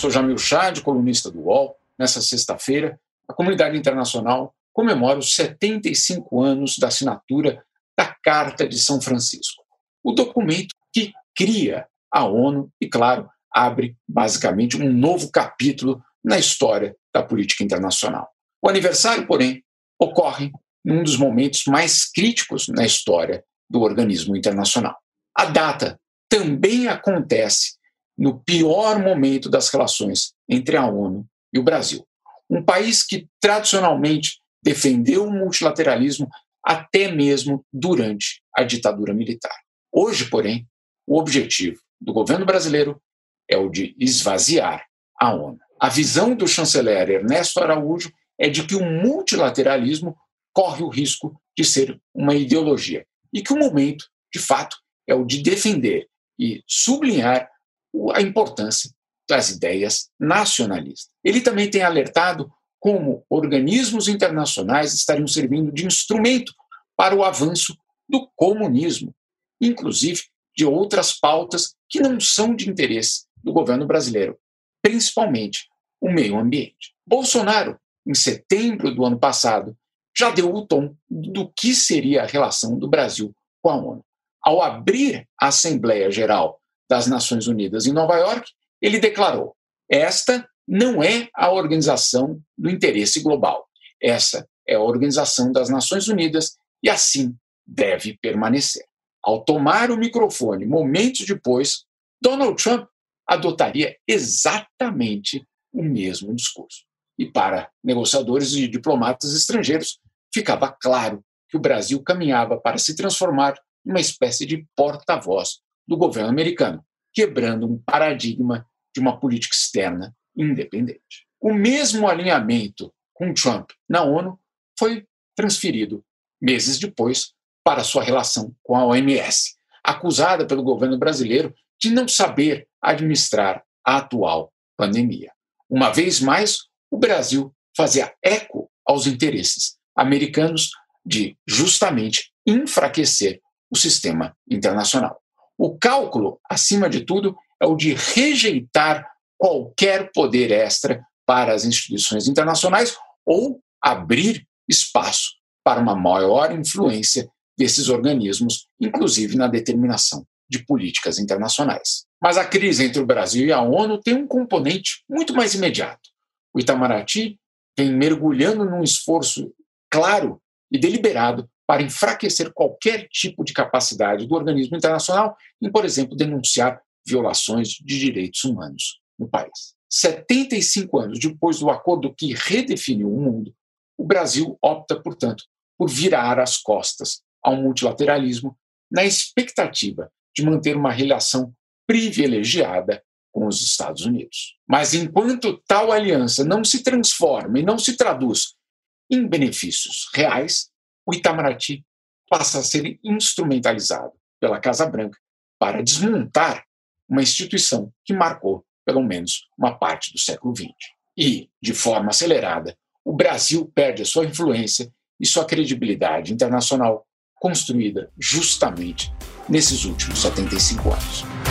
Sou Jamil Chad, colunista do UOL. Nessa sexta-feira, a comunidade internacional comemora os 75 anos da assinatura da Carta de São Francisco, o documento que cria a ONU e, claro, abre basicamente um novo capítulo na história da política internacional. O aniversário, porém, ocorre num dos momentos mais críticos na história do organismo internacional. A data também acontece no pior momento das relações entre a ONU e o Brasil. Um país que tradicionalmente defendeu o multilateralismo até mesmo durante a ditadura militar. Hoje, porém, o objetivo do governo brasileiro é o de esvaziar a ONU. A visão do chanceler Ernesto Araújo é de que o multilateralismo corre o risco de ser uma ideologia e que o momento, de fato, é o de defender e sublinhar a importância das ideias nacionalistas. Ele também tem alertado como organismos internacionais estariam servindo de instrumento para o avanço do comunismo, inclusive de outras pautas que não são de interesse do governo brasileiro, principalmente o meio ambiente. Bolsonaro, em setembro do ano passado, já deu o tom do que seria a relação do Brasil com a ONU. Ao abrir a Assembleia Geral das Nações Unidas em Nova York, ele declarou: esta não é a organização do interesse global. Essa é a Organização das Nações Unidas e assim deve permanecer. Ao tomar o microfone momentos depois, Donald Trump adotaria exatamente o mesmo discurso. E para negociadores e diplomatas estrangeiros, ficava claro que o Brasil caminhava para se transformar em uma espécie de porta-voz do governo americano, quebrando um paradigma de uma política externa independente. O mesmo alinhamento com Trump na ONU foi transferido meses depois para sua relação com a OMS, acusada pelo governo brasileiro de não saber administrar a atual pandemia. Uma vez mais, o Brasil fazia eco aos interesses americanos de justamente enfraquecer o sistema internacional. O cálculo, acima de tudo, é o de rejeitar qualquer poder extra para as instituições internacionais ou abrir espaço para uma maior influência desses organismos, inclusive na determinação de políticas internacionais. Mas a crise entre o Brasil e a ONU tem um componente muito mais imediato. O Itamaraty vem mergulhando num esforço claro e deliberado para enfraquecer qualquer tipo de capacidade do organismo internacional em, por exemplo, denunciar violações de direitos humanos no país. 75 anos depois do acordo que redefiniu o mundo, o Brasil opta, portanto, por virar as costas ao multilateralismo na expectativa de manter uma relação privilegiada com os Estados Unidos. Mas enquanto tal aliança não se transforma e não se traduz em benefícios reais, o Itamaraty passa a ser instrumentalizado pela Casa Branca para desmontar uma instituição que marcou pelo menos uma parte do século XX. E, de forma acelerada, o Brasil perde a sua influência e sua credibilidade internacional construída justamente nesses últimos 75 anos.